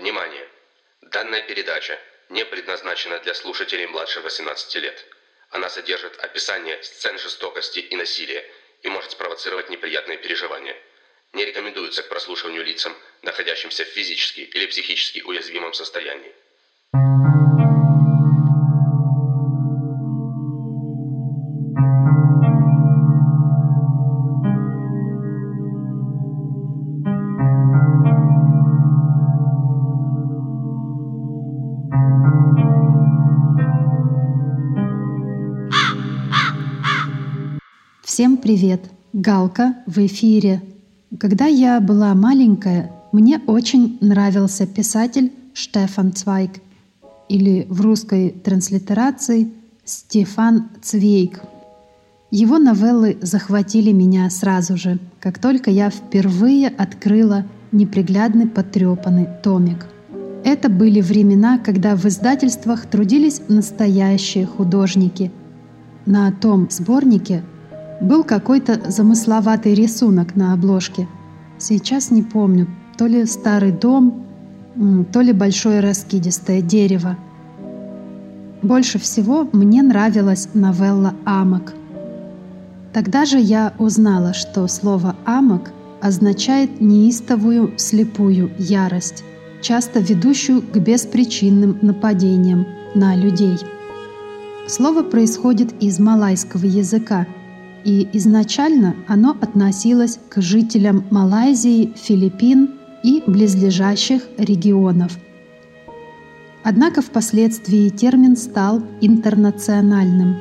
Внимание! Данная передача не предназначена для слушателей младше 18 лет. Она содержит описание сцен жестокости и насилия и может спровоцировать неприятные переживания. Не рекомендуется к прослушиванию лицам, находящимся в физически или психически уязвимом состоянии. Всем привет! Галка в эфире. Когда я была маленькая, мне очень нравился писатель Штефан Цвайг или в русской транслитерации Стефан Цвейг. Его новеллы захватили меня сразу же, как только я впервые открыла неприглядный потрепанный томик. Это были времена, когда в издательствах трудились настоящие художники. На том сборнике был какой-то замысловатый рисунок на обложке. Сейчас не помню, то ли старый дом, то ли большое раскидистое дерево. Больше всего мне нравилась новелла «Амок». Тогда же я узнала, что слово «амок» означает неистовую слепую ярость, часто ведущую к беспричинным нападениям на людей. Слово происходит из малайского языка – и изначально оно относилось к жителям Малайзии, Филиппин и близлежащих регионов. Однако впоследствии термин стал интернациональным.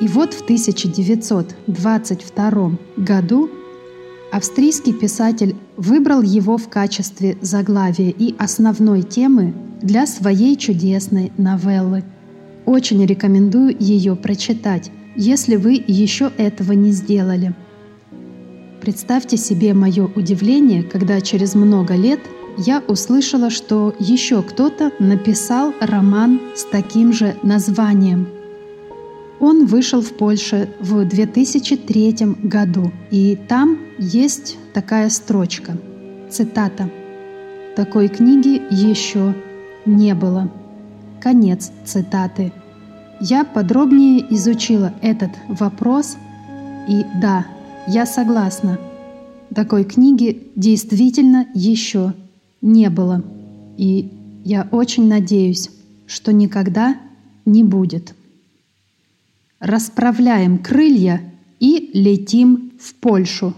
И вот в 1922 году австрийский писатель выбрал его в качестве заглавия и основной темы для своей чудесной новеллы. Очень рекомендую ее прочитать если вы еще этого не сделали. Представьте себе мое удивление, когда через много лет я услышала, что еще кто-то написал роман с таким же названием. Он вышел в Польше в 2003 году, и там есть такая строчка, цитата. «Такой книги еще не было». Конец цитаты. Я подробнее изучила этот вопрос, и да, я согласна. Такой книги действительно еще не было. И я очень надеюсь, что никогда не будет. Расправляем крылья и летим в Польшу.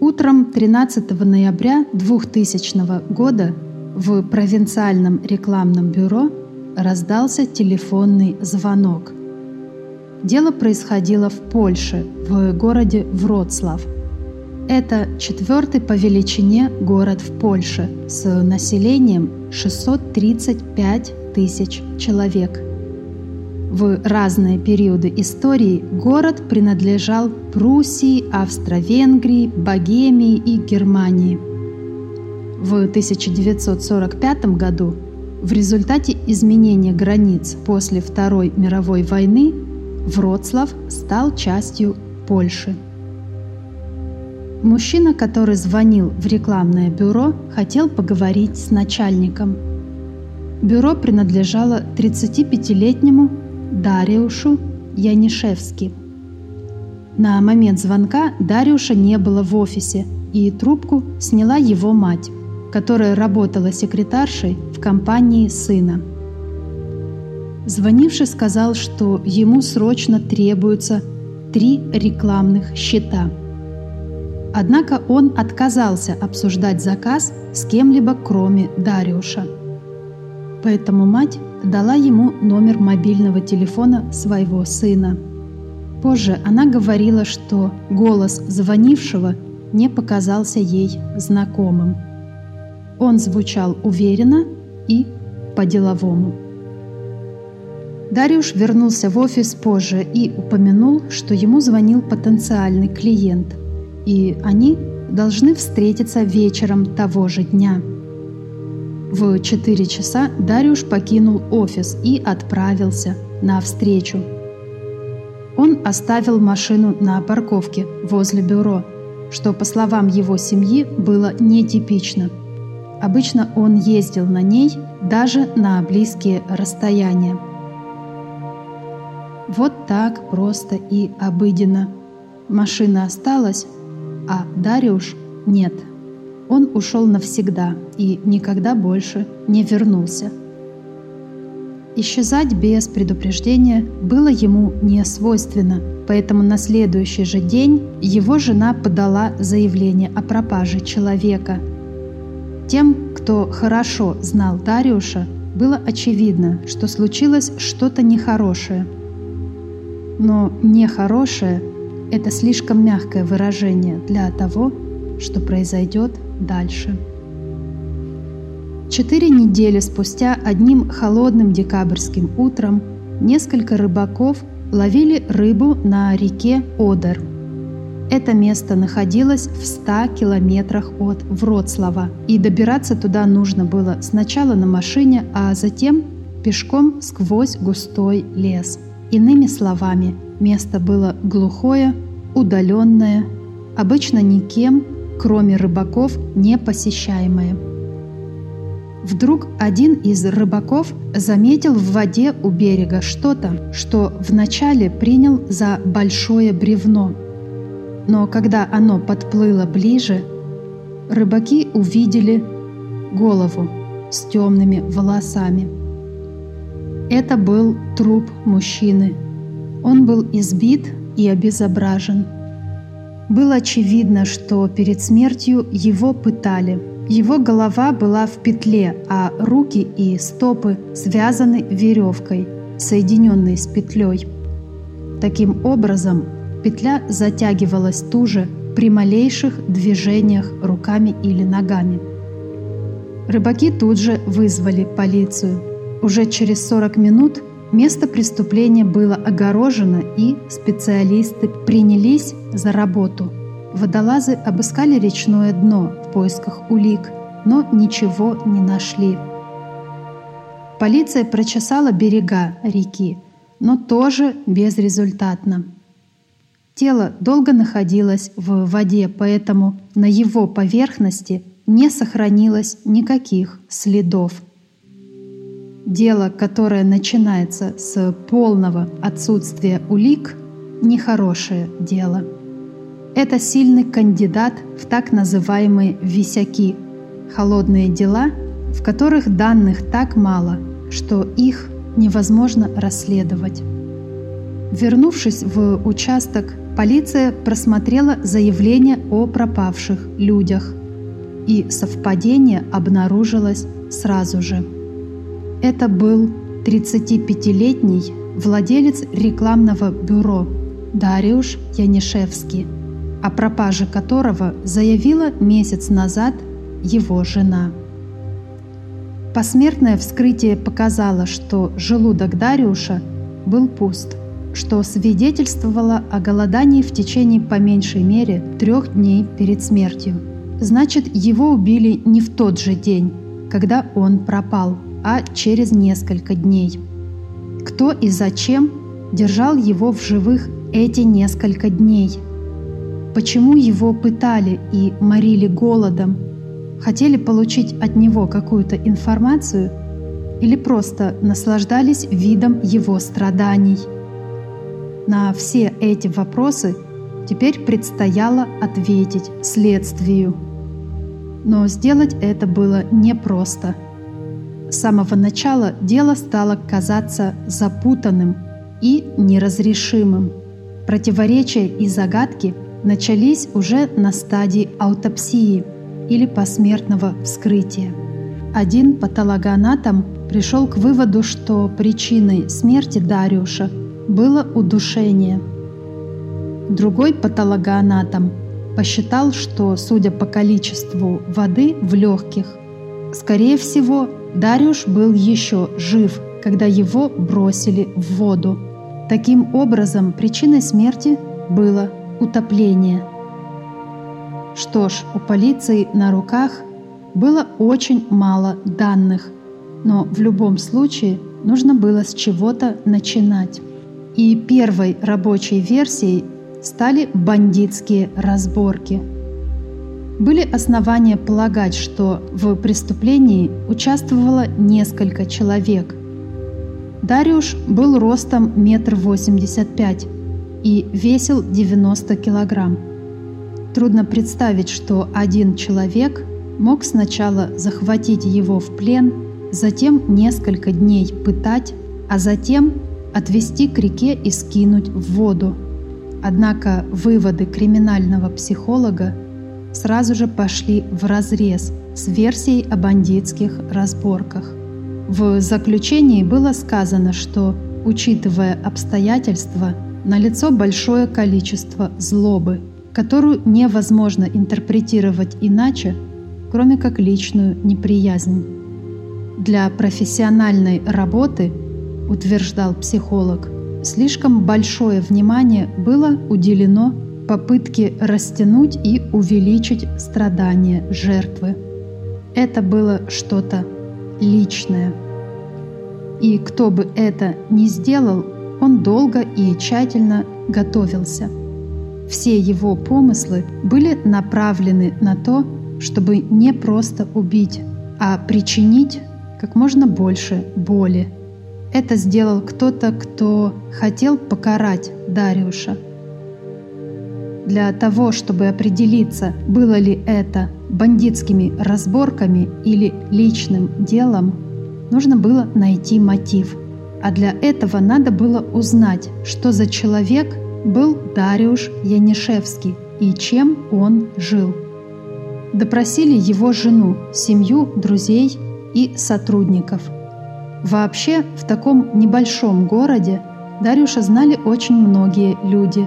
Утром 13 ноября 2000 года в провинциальном рекламном бюро – раздался телефонный звонок. Дело происходило в Польше, в городе Вроцлав. Это четвертый по величине город в Польше с населением 635 тысяч человек. В разные периоды истории город принадлежал Пруссии, Австро-Венгрии, Богемии и Германии. В 1945 году в результате изменения границ после Второй мировой войны Вроцлав стал частью Польши. Мужчина, который звонил в рекламное бюро, хотел поговорить с начальником. Бюро принадлежало 35-летнему Дариушу Янишевски. На момент звонка Дариуша не было в офисе, и трубку сняла его мать которая работала секретаршей в компании сына. Звонивший сказал, что ему срочно требуются три рекламных счета. Однако он отказался обсуждать заказ с кем-либо, кроме Дариуша. Поэтому мать дала ему номер мобильного телефона своего сына. Позже она говорила, что голос звонившего не показался ей знакомым. Он звучал уверенно и по-деловому. Дариуш вернулся в офис позже и упомянул, что ему звонил потенциальный клиент, и они должны встретиться вечером того же дня. В 4 часа Дариуш покинул офис и отправился на встречу. Он оставил машину на парковке возле бюро, что, по словам его семьи, было нетипично – Обычно он ездил на ней даже на близкие расстояния. Вот так просто и обыденно. Машина осталась, а Дариуш нет. Он ушел навсегда и никогда больше не вернулся. Исчезать без предупреждения было ему не свойственно, поэтому на следующий же день его жена подала заявление о пропаже человека. Тем, кто хорошо знал Дариуша, было очевидно, что случилось что-то нехорошее. Но «нехорошее» — это слишком мягкое выражение для того, что произойдет дальше. Четыре недели спустя одним холодным декабрьским утром несколько рыбаков ловили рыбу на реке Одер. Это место находилось в 100 километрах от Вроцлава, и добираться туда нужно было сначала на машине, а затем пешком сквозь густой лес. Иными словами, место было глухое, удаленное, обычно никем, кроме рыбаков, не посещаемое. Вдруг один из рыбаков заметил в воде у берега что-то, что вначале принял за большое бревно. Но когда оно подплыло ближе, рыбаки увидели голову с темными волосами. Это был труп мужчины. Он был избит и обезображен. Было очевидно, что перед смертью его пытали – его голова была в петле, а руки и стопы связаны веревкой, соединенной с петлей. Таким образом, петля затягивалась туже при малейших движениях руками или ногами. Рыбаки тут же вызвали полицию. Уже через 40 минут место преступления было огорожено, и специалисты принялись за работу – Водолазы обыскали речное дно в поисках улик, но ничего не нашли. Полиция прочесала берега реки, но тоже безрезультатно. Тело долго находилось в воде, поэтому на его поверхности не сохранилось никаких следов. Дело, которое начинается с полного отсутствия улик, нехорошее дело. Это сильный кандидат в так называемые «висяки» – холодные дела, в которых данных так мало, что их невозможно расследовать. Вернувшись в участок, полиция просмотрела заявление о пропавших людях, и совпадение обнаружилось сразу же. Это был 35-летний владелец рекламного бюро Дариуш Янишевский – о пропаже которого заявила месяц назад его жена. Посмертное вскрытие показало, что желудок Дариуша был пуст, что свидетельствовало о голодании в течение по меньшей мере трех дней перед смертью. Значит, его убили не в тот же день, когда он пропал, а через несколько дней. Кто и зачем держал его в живых эти несколько дней – Почему его пытали и морили голодом? Хотели получить от него какую-то информацию или просто наслаждались видом его страданий? На все эти вопросы теперь предстояло ответить следствию. Но сделать это было непросто. С самого начала дело стало казаться запутанным и неразрешимым. Противоречия и загадки – начались уже на стадии аутопсии или посмертного вскрытия. Один патологоанатом пришел к выводу, что причиной смерти Дариуша было удушение. Другой патологоанатом посчитал, что, судя по количеству воды в легких, скорее всего, Дариуш был еще жив, когда его бросили в воду. Таким образом, причиной смерти было утопление. Что ж, у полиции на руках было очень мало данных, но в любом случае нужно было с чего-то начинать. И первой рабочей версией стали бандитские разборки. Были основания полагать, что в преступлении участвовало несколько человек. Дариуш был ростом метр восемьдесят пять и весил 90 килограмм. Трудно представить, что один человек мог сначала захватить его в плен, затем несколько дней пытать, а затем отвести к реке и скинуть в воду. Однако выводы криминального психолога сразу же пошли в разрез с версией о бандитских разборках. В заключении было сказано, что, учитывая обстоятельства, налицо большое количество злобы, которую невозможно интерпретировать иначе, кроме как личную неприязнь. Для профессиональной работы, утверждал психолог, слишком большое внимание было уделено попытке растянуть и увеличить страдания жертвы. Это было что-то личное. И кто бы это ни сделал, он долго и тщательно готовился. Все его помыслы были направлены на то, чтобы не просто убить, а причинить как можно больше боли. Это сделал кто-то, кто хотел покарать Дариуша. Для того, чтобы определиться, было ли это бандитскими разборками или личным делом, нужно было найти мотив. А для этого надо было узнать, что за человек был Дариуш Янишевский и чем он жил. Допросили его жену, семью, друзей и сотрудников. Вообще, в таком небольшом городе Дарюша знали очень многие люди.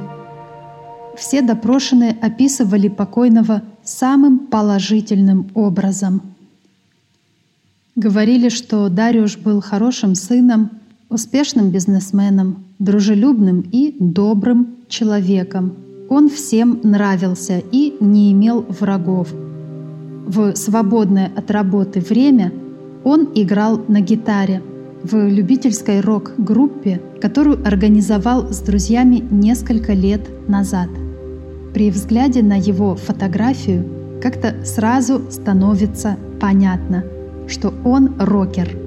Все допрошенные описывали покойного самым положительным образом. Говорили, что Дарюш был хорошим сыном, успешным бизнесменом, дружелюбным и добрым человеком. Он всем нравился и не имел врагов – в свободное от работы время он играл на гитаре в любительской рок-группе, которую организовал с друзьями несколько лет назад. При взгляде на его фотографию как-то сразу становится понятно, что он рокер.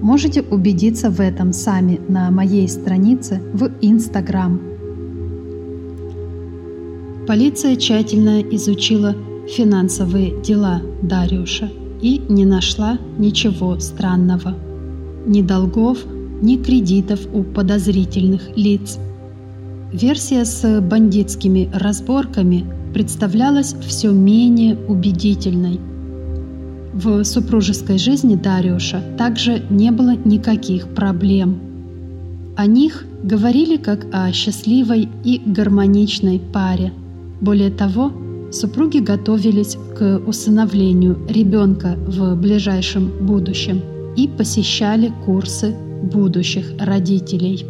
Можете убедиться в этом сами на моей странице в Инстаграм. Полиция тщательно изучила финансовые дела Дариуша и не нашла ничего странного. Ни долгов, ни кредитов у подозрительных лиц. Версия с бандитскими разборками представлялась все менее убедительной. В супружеской жизни Дариуша также не было никаких проблем. О них говорили как о счастливой и гармоничной паре. Более того, Супруги готовились к усыновлению ребенка в ближайшем будущем и посещали курсы будущих родителей.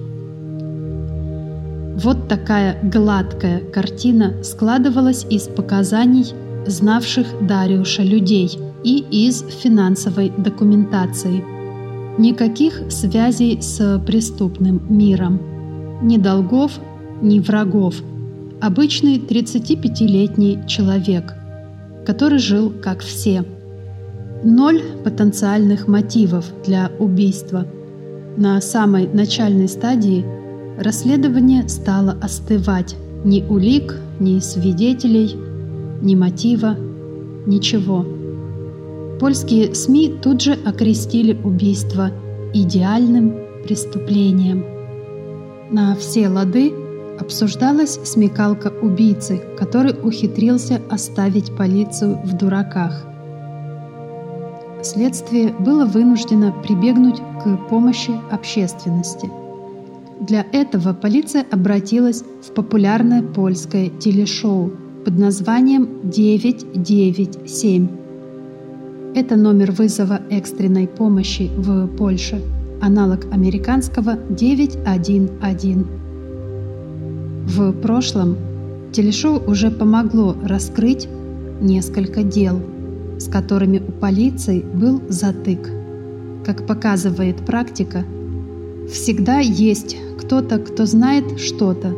Вот такая гладкая картина складывалась из показаний знавших Дариуша людей и из финансовой документации. Никаких связей с преступным миром. Ни долгов, ни врагов – Обычный 35-летний человек, который жил как все. Ноль потенциальных мотивов для убийства. На самой начальной стадии расследование стало остывать. Ни улик, ни свидетелей, ни мотива, ничего. Польские СМИ тут же окрестили убийство идеальным преступлением. На все лады обсуждалась смекалка убийцы, который ухитрился оставить полицию в дураках. Следствие было вынуждено прибегнуть к помощи общественности. Для этого полиция обратилась в популярное польское телешоу под названием «997». Это номер вызова экстренной помощи в Польше, аналог американского 911. В прошлом телешоу уже помогло раскрыть несколько дел, с которыми у полиции был затык. Как показывает практика, всегда есть кто-то, кто знает что-то,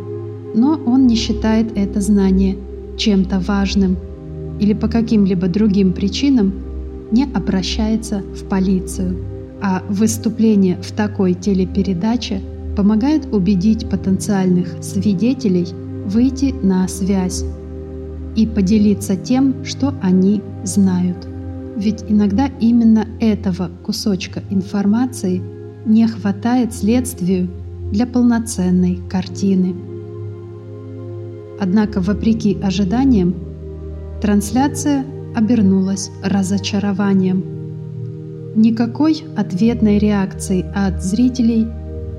но он не считает это знание чем-то важным. или по каким-либо другим причинам не обращается в полицию. А выступление в такой телепередаче помогает убедить потенциальных свидетелей выйти на связь и поделиться тем, что они знают. Ведь иногда именно этого кусочка информации не хватает следствию для полноценной картины. Однако, вопреки ожиданиям, трансляция обернулась разочарованием. Никакой ответной реакции от зрителей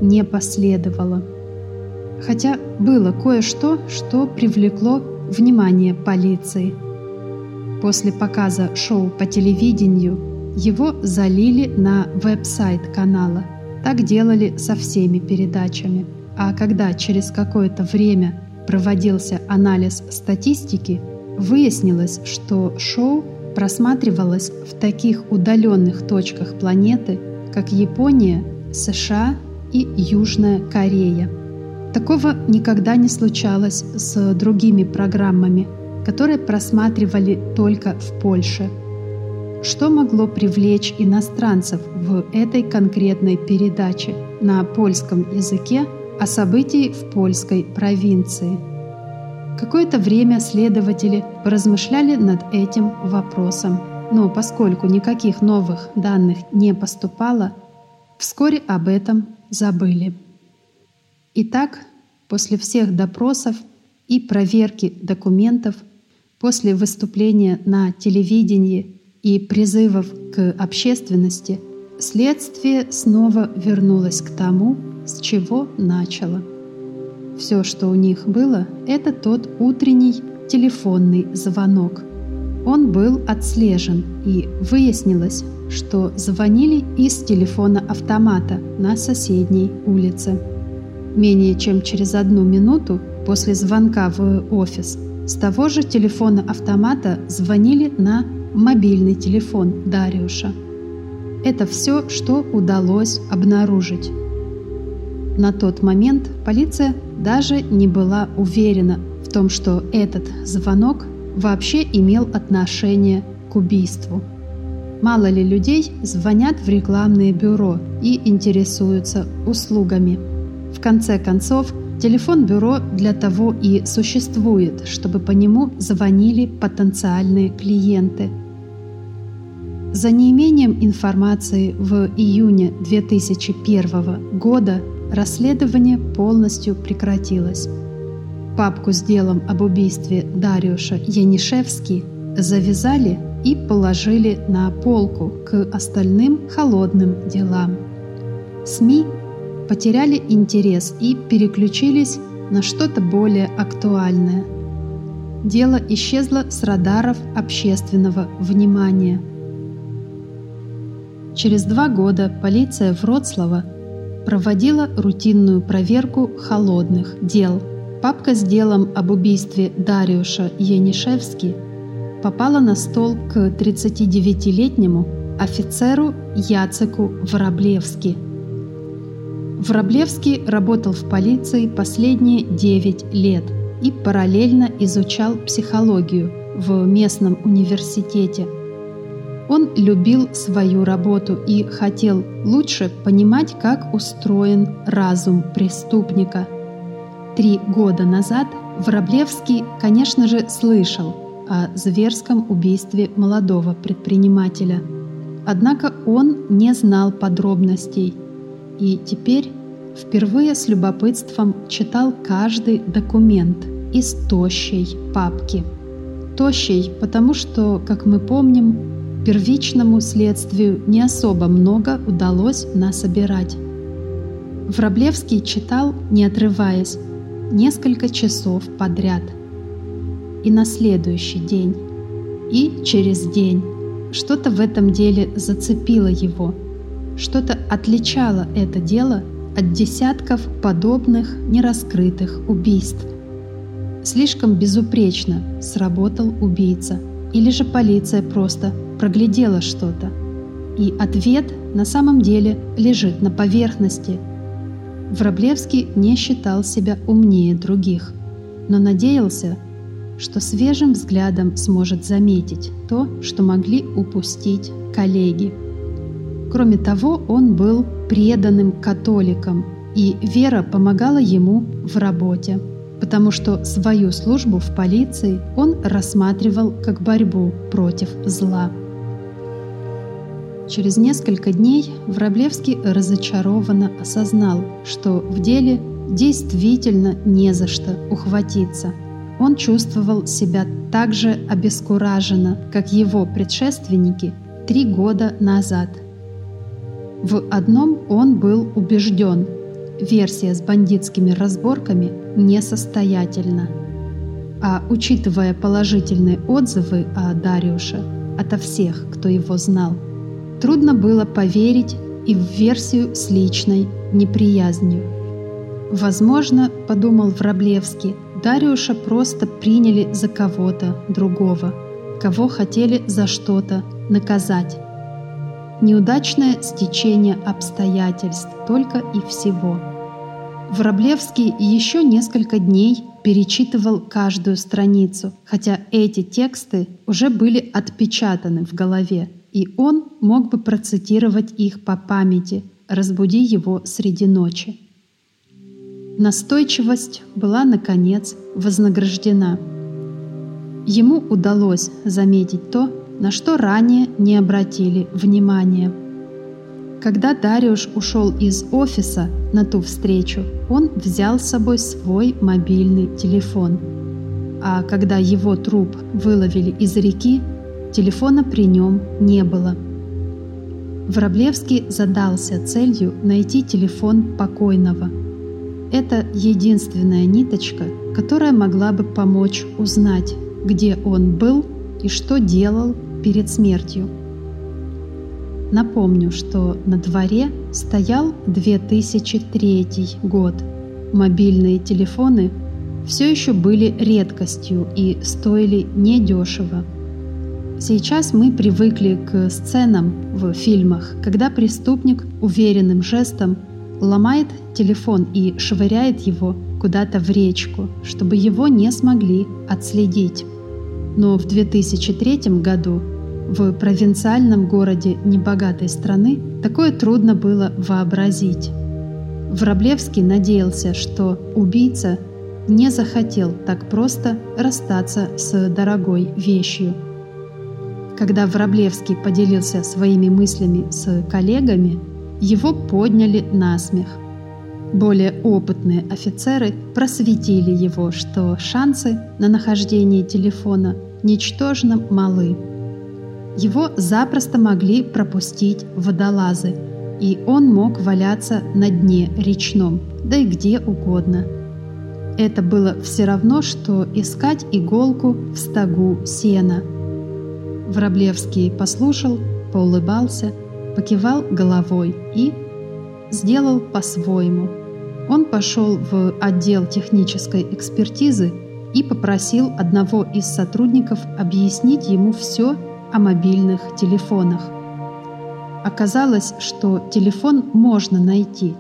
не последовало. Хотя было кое-что, что привлекло внимание полиции. После показа шоу по телевидению его залили на веб-сайт канала. Так делали со всеми передачами. А когда через какое-то время проводился анализ статистики, выяснилось, что шоу просматривалось в таких удаленных точках планеты, как Япония, США и Южная Корея. Такого никогда не случалось с другими программами, которые просматривали только в Польше. Что могло привлечь иностранцев в этой конкретной передаче на польском языке о событии в польской провинции? Какое-то время следователи поразмышляли над этим вопросом, но поскольку никаких новых данных не поступало, вскоре об этом забыли. Итак, после всех допросов и проверки документов, после выступления на телевидении и призывов к общественности, следствие снова вернулось к тому, с чего начало. Все, что у них было, это тот утренний телефонный звонок. Он был отслежен, и выяснилось, что звонили из телефона автомата на соседней улице. Менее чем через одну минуту после звонка в офис с того же телефона автомата звонили на мобильный телефон Дариуша. Это все, что удалось обнаружить. На тот момент полиция даже не была уверена в том, что этот звонок вообще имел отношение к убийству. Мало ли людей звонят в рекламные бюро и интересуются услугами. В конце концов, телефон бюро для того и существует, чтобы по нему звонили потенциальные клиенты. За неимением информации в июне 2001 года расследование полностью прекратилось. Папку с делом об убийстве Дариуша Янишевски завязали и положили на полку к остальным холодным делам. СМИ потеряли интерес и переключились на что-то более актуальное. Дело исчезло с радаров общественного внимания. Через два года полиция Вроцлава проводила рутинную проверку холодных дел. Папка с делом об убийстве Дариуша Янишевски – попала на стол к 39-летнему офицеру Яцеку Вороблевски. Вороблевский работал в полиции последние 9 лет и параллельно изучал психологию в местном университете. Он любил свою работу и хотел лучше понимать, как устроен разум преступника. Три года назад Вороблевский, конечно же, слышал – о зверском убийстве молодого предпринимателя. Однако он не знал подробностей и теперь впервые с любопытством читал каждый документ из тощей папки. Тощей, потому что, как мы помним, первичному следствию не особо много удалось насобирать. Враблевский читал, не отрываясь, несколько часов подряд – и на следующий день, и через день. Что-то в этом деле зацепило его, что-то отличало это дело от десятков подобных нераскрытых убийств. Слишком безупречно сработал убийца, или же полиция просто проглядела что-то. И ответ на самом деле лежит на поверхности. Враблевский не считал себя умнее других, но надеялся, что свежим взглядом сможет заметить то, что могли упустить коллеги. Кроме того, он был преданным католиком, и вера помогала ему в работе, потому что свою службу в полиции он рассматривал как борьбу против зла. Через несколько дней Враблевский разочарованно осознал, что в деле действительно не за что ухватиться. Он чувствовал себя так же обескураженно, как его предшественники три года назад. В одном он был убежден – версия с бандитскими разборками несостоятельна. А учитывая положительные отзывы о Дариуше ото всех, кто его знал – Трудно было поверить и в версию с личной неприязнью. Возможно, подумал Враблевский, Дариуша просто приняли за кого-то другого, кого хотели за что-то наказать. Неудачное стечение обстоятельств только и всего. Враблевский еще несколько дней перечитывал каждую страницу, хотя эти тексты уже были отпечатаны в голове, и он мог бы процитировать их по памяти, разбуди его среди ночи. Настойчивость была, наконец, вознаграждена. Ему удалось заметить то, на что ранее не обратили внимания. Когда Дариуш ушел из офиса на ту встречу, он взял с собой свой мобильный телефон. А когда его труп выловили из реки, Телефона при нем не было. Враблевский задался целью найти телефон покойного. Это единственная ниточка, которая могла бы помочь узнать, где он был и что делал перед смертью. Напомню, что на дворе стоял 2003 год. Мобильные телефоны все еще были редкостью и стоили недешево. Сейчас мы привыкли к сценам в фильмах, когда преступник уверенным жестом ломает телефон и швыряет его куда-то в речку, чтобы его не смогли отследить. Но в 2003 году в провинциальном городе небогатой страны такое трудно было вообразить. Враблевский надеялся, что убийца не захотел так просто расстаться с дорогой вещью – когда Враблевский поделился своими мыслями с коллегами, его подняли на смех. Более опытные офицеры просветили его, что шансы на нахождение телефона ничтожно малы. Его запросто могли пропустить водолазы, и он мог валяться на дне речном, да и где угодно. Это было все равно, что искать иголку в стогу сена – Враблевский послушал, поулыбался, покивал головой и сделал по-своему. Он пошел в отдел технической экспертизы и попросил одного из сотрудников объяснить ему все о мобильных телефонах. Оказалось, что телефон можно найти,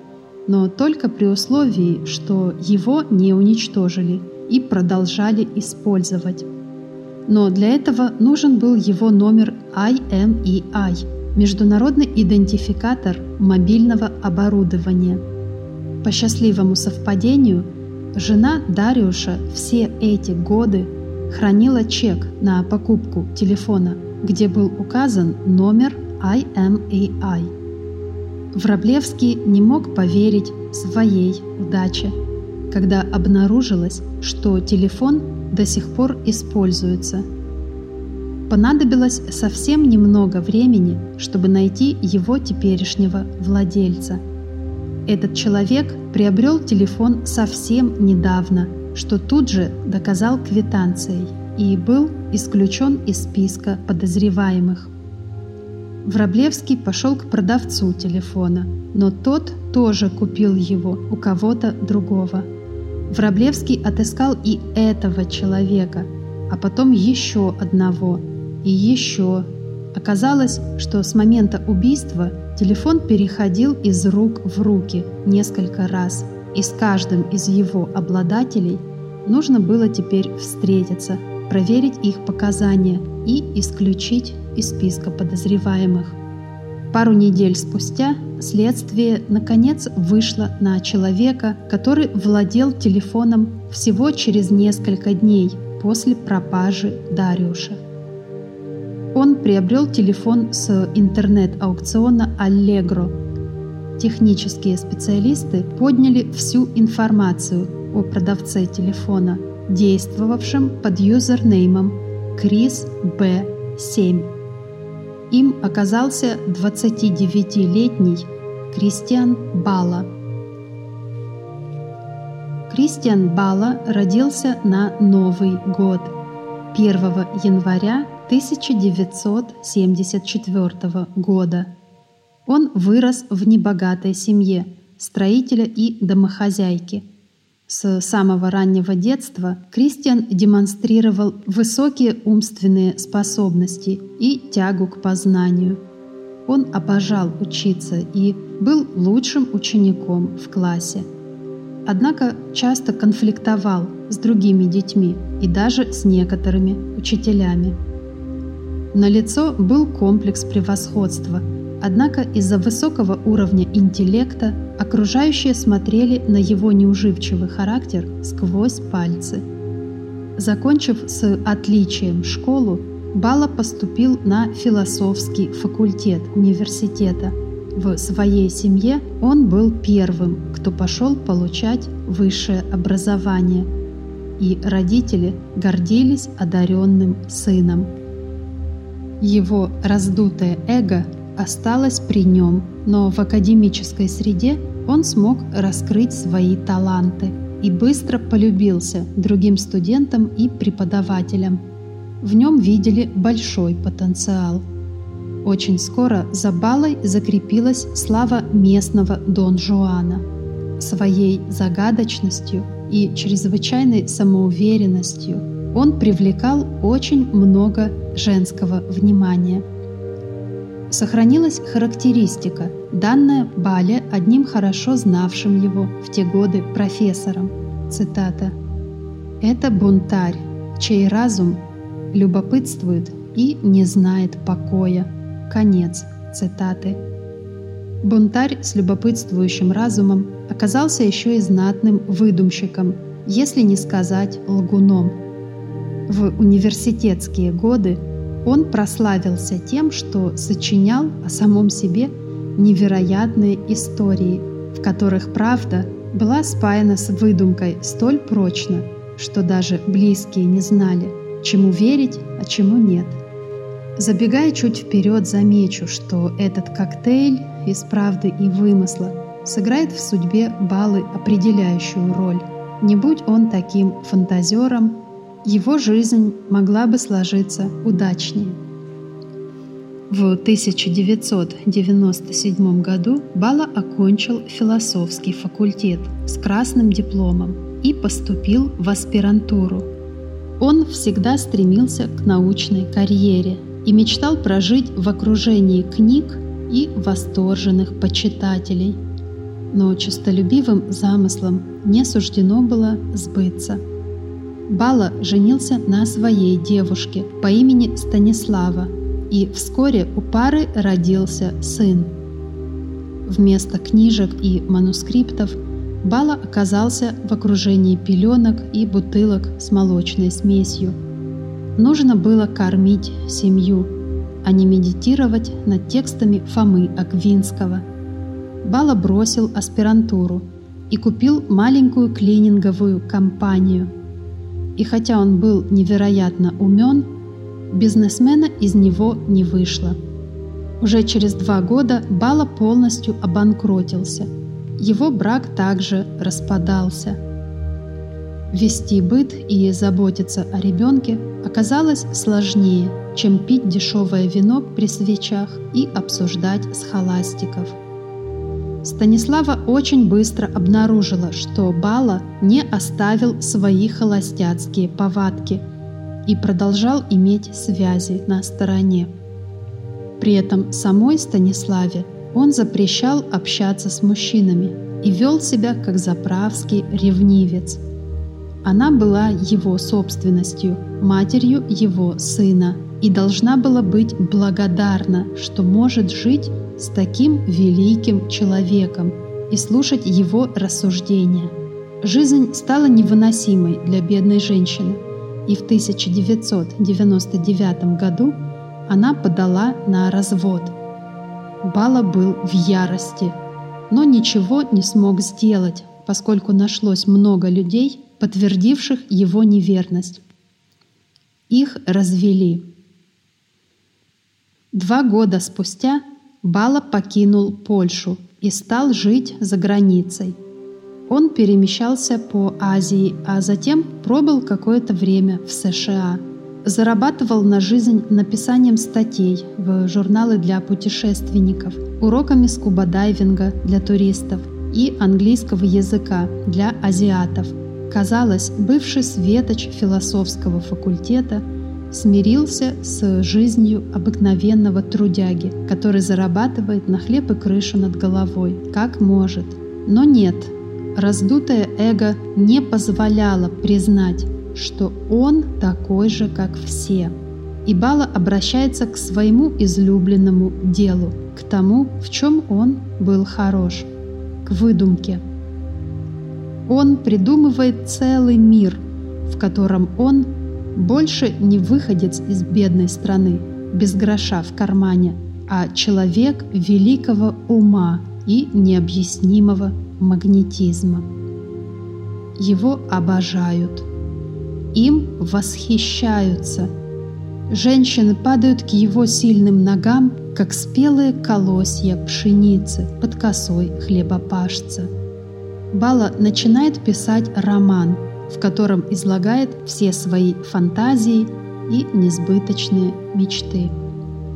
но только при условии, что его не уничтожили и продолжали использовать но для этого нужен был его номер IMEI – Международный идентификатор мобильного оборудования. По счастливому совпадению, жена Дариуша все эти годы хранила чек на покупку телефона, где был указан номер IMEI. Враблевский не мог поверить своей удаче, когда обнаружилось, что телефон до сих пор используется. Понадобилось совсем немного времени, чтобы найти его теперешнего владельца. Этот человек приобрел телефон совсем недавно, что тут же доказал квитанцией и был исключен из списка подозреваемых. Враблевский пошел к продавцу телефона, но тот тоже купил его у кого-то другого – Враблевский отыскал и этого человека, а потом еще одного и еще. Оказалось, что с момента убийства телефон переходил из рук в руки несколько раз, и с каждым из его обладателей Нужно было теперь встретиться, проверить их показания и исключить из списка подозреваемых. Пару недель спустя следствие наконец вышло на человека, который владел телефоном всего через несколько дней после пропажи Дариуша. Он приобрел телефон с интернет-аукциона Allegro. Технические специалисты подняли всю информацию о продавце телефона, действовавшем под юзернеймом Крис Б7. Им оказался 29-летний Кристиан Бала. Кристиан Бала родился на Новый год 1 января 1974 года. Он вырос в небогатой семье строителя и домохозяйки – с самого раннего детства Кристиан демонстрировал высокие умственные способности и тягу к познанию. Он обожал учиться и был лучшим учеником в классе. Однако часто конфликтовал с другими детьми и даже с некоторыми учителями. На лицо был комплекс превосходства – Однако из-за высокого уровня интеллекта окружающие смотрели на его неуживчивый характер сквозь пальцы. Закончив с отличием школу, Бала поступил на философский факультет университета. В своей семье он был первым, кто пошел получать высшее образование, и родители гордились одаренным сыном. Его раздутое эго осталась при нем, но в академической среде он смог раскрыть свои таланты и быстро полюбился другим студентам и преподавателям. В нем видели большой потенциал. Очень скоро за Балой закрепилась слава местного Дон Жуана. Своей загадочностью и чрезвычайной самоуверенностью он привлекал очень много женского внимания – Сохранилась характеристика, данная Бале одним хорошо знавшим его в те годы профессором. Цитата. «Это бунтарь, чей разум любопытствует и не знает покоя». Конец цитаты. Бунтарь с любопытствующим разумом оказался еще и знатным выдумщиком, если не сказать лгуном. В университетские годы он прославился тем, что сочинял о самом себе невероятные истории, в которых правда была спаяна с выдумкой столь прочно, что даже близкие не знали, чему верить, а чему нет. Забегая чуть вперед, замечу, что этот коктейль из правды и вымысла сыграет в судьбе Балы определяющую роль. Не будь он таким фантазером, его жизнь могла бы сложиться удачнее. В 1997 году Бала окончил философский факультет с красным дипломом и поступил в аспирантуру. Он всегда стремился к научной карьере и мечтал прожить в окружении книг и восторженных почитателей. Но честолюбивым замыслом не суждено было сбыться – Бала женился на своей девушке по имени Станислава, и вскоре у пары родился сын. Вместо книжек и манускриптов Бала оказался в окружении пеленок и бутылок с молочной смесью. Нужно было кормить семью, а не медитировать над текстами Фомы Аквинского. Бала бросил аспирантуру и купил маленькую клининговую компанию – и хотя он был невероятно умен, бизнесмена из него не вышло. Уже через два года Бала полностью обанкротился. Его брак также распадался. Вести быт и заботиться о ребенке оказалось сложнее, чем пить дешевое вино при свечах и обсуждать с схоластиков. Станислава очень быстро обнаружила, что Бала не оставил свои холостяцкие повадки и продолжал иметь связи на стороне. При этом самой Станиславе он запрещал общаться с мужчинами и вел себя как заправский ревнивец. Она была его собственностью, матерью его сына, и должна была быть благодарна, что может жить с таким великим человеком и слушать его рассуждения. Жизнь стала невыносимой для бедной женщины, и в 1999 году она подала на развод. Бала был в ярости, но ничего не смог сделать, поскольку нашлось много людей, подтвердивших его неверность. Их развели. Два года спустя Бала покинул Польшу и стал жить за границей. Он перемещался по Азии, а затем пробыл какое-то время в США. Зарабатывал на жизнь написанием статей в журналы для путешественников, уроками скуба-дайвинга для туристов и английского языка для азиатов. Казалось, бывший светоч философского факультета смирился с жизнью обыкновенного трудяги, который зарабатывает на хлеб и крышу над головой, как может. Но нет, раздутое эго не позволяло признать, что он такой же, как все. И Бала обращается к своему излюбленному делу, к тому, в чем он был хорош, к выдумке. Он придумывает целый мир, в котором он больше не выходец из бедной страны, без гроша в кармане, а человек великого ума и необъяснимого магнетизма. Его обожают. Им восхищаются. Женщины падают к его сильным ногам, как спелые колосья пшеницы под косой хлебопашца. Бала начинает писать роман, в котором излагает все свои фантазии и несбыточные мечты.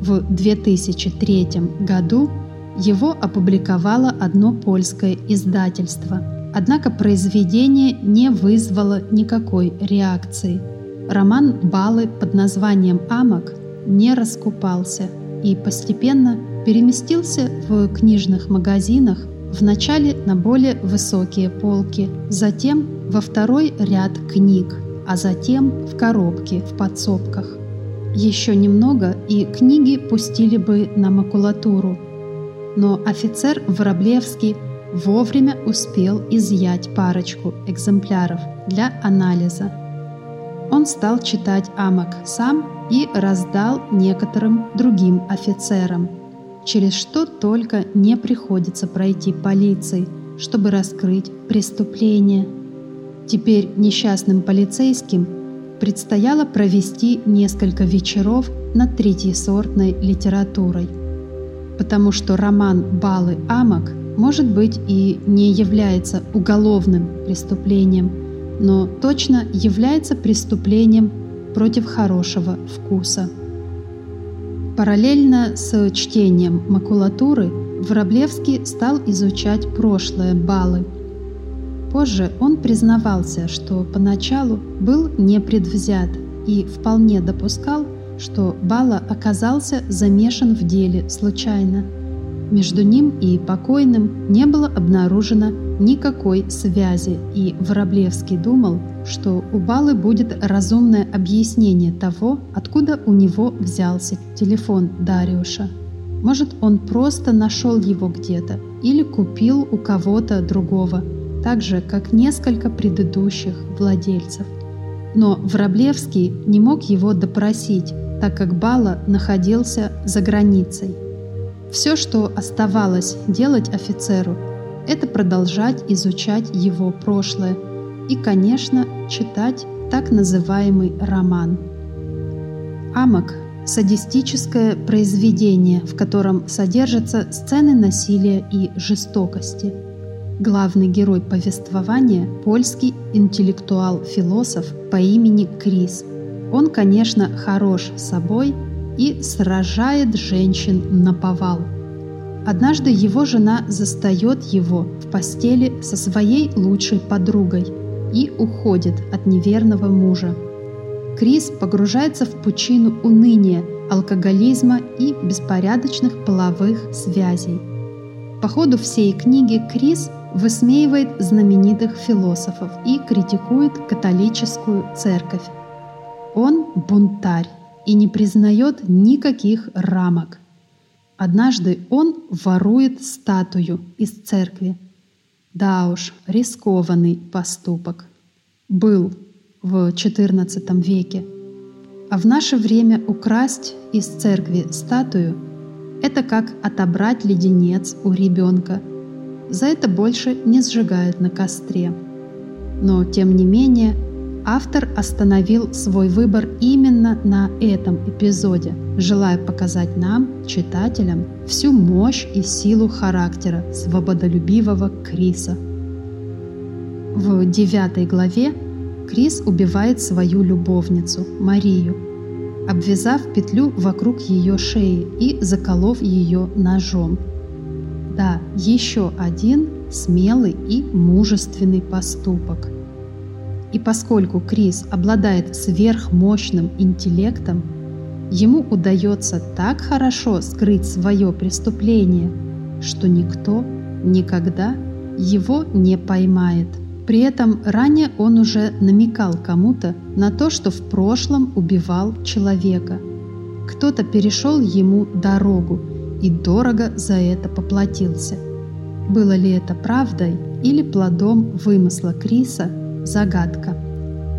В 2003 году его опубликовало одно польское издательство. Однако произведение не вызвало никакой реакции. Роман Балы под названием «Амок» не раскупался и постепенно переместился в книжных магазинах вначале на более высокие полки, затем во второй ряд книг, а затем в коробки в подсобках. Еще немного, и книги пустили бы на макулатуру – но офицер Вороблевский вовремя успел изъять парочку экземпляров для анализа. Он стал читать Амок сам и раздал некоторым другим офицерам, через что только не приходится пройти полиции, чтобы раскрыть преступление. Теперь несчастным полицейским предстояло провести несколько вечеров над третьесортной литературой – потому что роман Балы Амок может быть и не является уголовным преступлением, но точно является преступлением против хорошего вкуса. Параллельно с чтением макулатуры Вороблевский стал изучать прошлое Балы. Позже он признавался, что поначалу был непредвзят и вполне допускал, что Бала оказался замешан в деле случайно. Между ним и покойным не было обнаружено никакой связи, и Вороблевский думал, что у Балы будет разумное объяснение того, откуда у него взялся телефон Дариуша. Может, он просто нашел его где-то или купил у кого-то другого, так же, как несколько предыдущих владельцев. Но Вороблевский не мог его допросить, так как Бала находился за границей. Все, что оставалось делать офицеру, это продолжать изучать его прошлое и, конечно, читать так называемый роман. Амок – садистическое произведение, в котором содержатся сцены насилия и жестокости. Главный герой повествования – польский интеллектуал-философ по имени Крис – он, конечно, хорош собой и сражает женщин на повал. Однажды его жена застает его в постели со своей лучшей подругой и уходит от неверного мужа. Крис погружается в пучину уныния, алкоголизма и беспорядочных половых связей. По ходу всей книги Крис высмеивает знаменитых философов и критикует католическую церковь. Он бунтарь и не признает никаких рамок. Однажды он ворует статую из церкви. Да уж, рискованный поступок. Был в XIV веке. А в наше время украсть из церкви статую – это как отобрать леденец у ребенка. За это больше не сжигают на костре. Но, тем не менее, автор остановил свой выбор именно на этом эпизоде, желая показать нам, читателям, всю мощь и силу характера свободолюбивого Криса. В девятой главе Крис убивает свою любовницу, Марию, обвязав петлю вокруг ее шеи и заколов ее ножом. Да, еще один смелый и мужественный поступок. И поскольку Крис обладает сверхмощным интеллектом, ему удается так хорошо скрыть свое преступление, что никто никогда его не поймает. При этом ранее он уже намекал кому-то на то, что в прошлом убивал человека. Кто-то перешел ему дорогу и дорого за это поплатился. Было ли это правдой или плодом вымысла Криса – Загадка.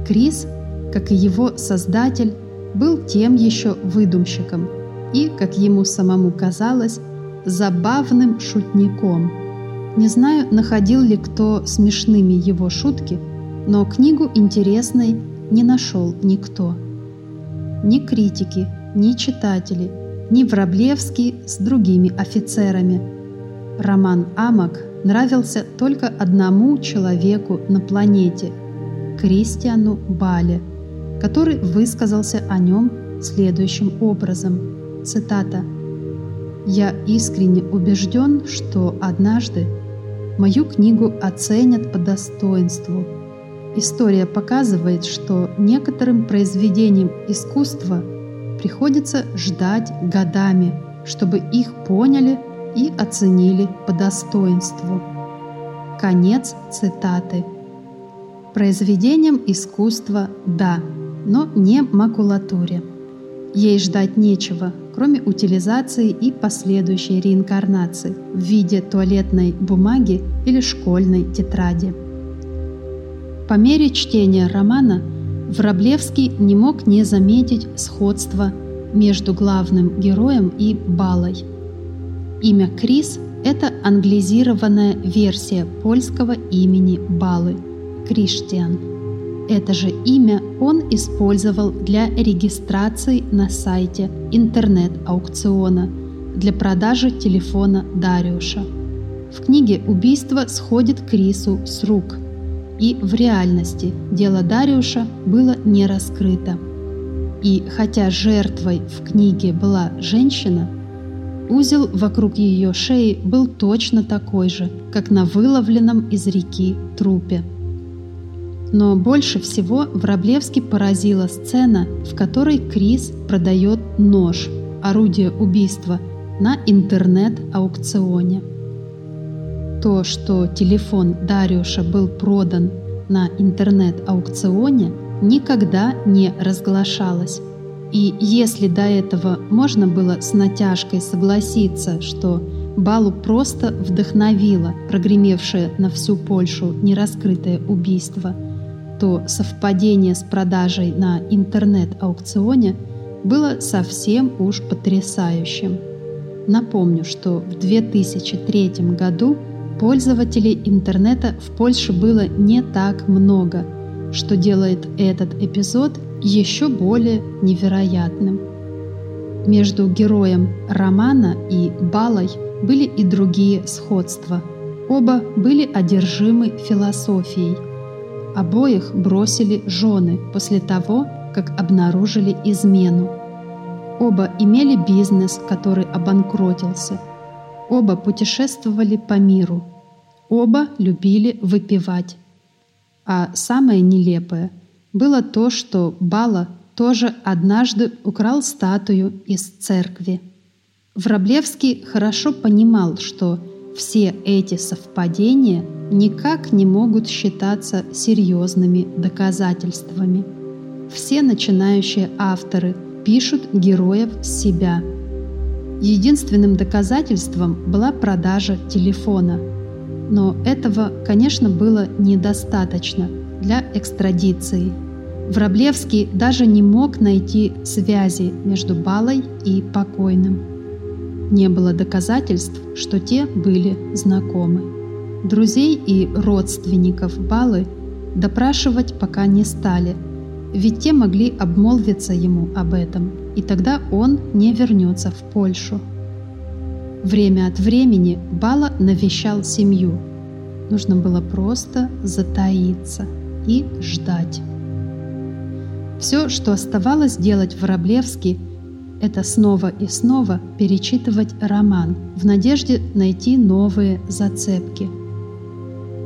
Крис, как и его создатель, был тем еще выдумщиком и, как ему самому казалось, забавным шутником. Не знаю, находил ли кто смешными его шутки, но книгу интересной не нашел никто. Ни критики, ни читатели, ни Враблевский с другими офицерами. Роман Амок нравился только одному человеку на планете – Кристиану Бале, который высказался о нем следующим образом. Цитата. «Я искренне убежден, что однажды мою книгу оценят по достоинству. История показывает, что некоторым произведениям искусства приходится ждать годами, чтобы их поняли – и оценили по достоинству. Конец цитаты. Произведением искусства – да, но не макулатуре. Ей ждать нечего, кроме утилизации и последующей реинкарнации в виде туалетной бумаги или школьной тетради. По мере чтения романа Враблевский не мог не заметить сходства между главным героем и Балой – Имя Крис – это англизированная версия польского имени Балы – Криштиан. Это же имя он использовал для регистрации на сайте интернет-аукциона для продажи телефона Дариуша. В книге убийство сходит Крису с рук, и в реальности дело Дариуша было не раскрыто. И хотя жертвой в книге была женщина – Узел вокруг ее шеи был точно такой же, как на выловленном из реки трупе. Но больше всего Враблевский поразила сцена, в которой Крис продает нож, орудие убийства, на интернет-аукционе. То, что телефон Дариуша был продан на интернет-аукционе, никогда не разглашалось. И если до этого можно было с натяжкой согласиться, что Балу просто вдохновило прогремевшее на всю Польшу нераскрытое убийство, то совпадение с продажей на интернет-аукционе было совсем уж потрясающим. Напомню, что в 2003 году пользователей интернета в Польше было не так много, что делает этот эпизод еще более невероятным. Между героем романа и Балой были и другие сходства. Оба были одержимы философией. Обоих бросили жены после того, как обнаружили измену. Оба имели бизнес, который обанкротился. Оба путешествовали по миру. Оба любили выпивать. А самое нелепое – было то, что Бала тоже однажды украл статую из церкви. Враблевский хорошо понимал, что все эти совпадения никак не могут считаться серьезными доказательствами. Все начинающие авторы пишут героев себя. Единственным доказательством была продажа телефона. Но этого, конечно, было недостаточно для экстрадиции. Враблевский даже не мог найти связи между Балой и покойным. Не было доказательств, что те были знакомы. Друзей и родственников Балы допрашивать пока не стали – ведь те могли обмолвиться ему об этом, и тогда он не вернется в Польшу. Время от времени Бала навещал семью. Нужно было просто затаиться и ждать. Все, что оставалось делать Вороблевский, это снова и снова перечитывать роман в надежде найти новые зацепки.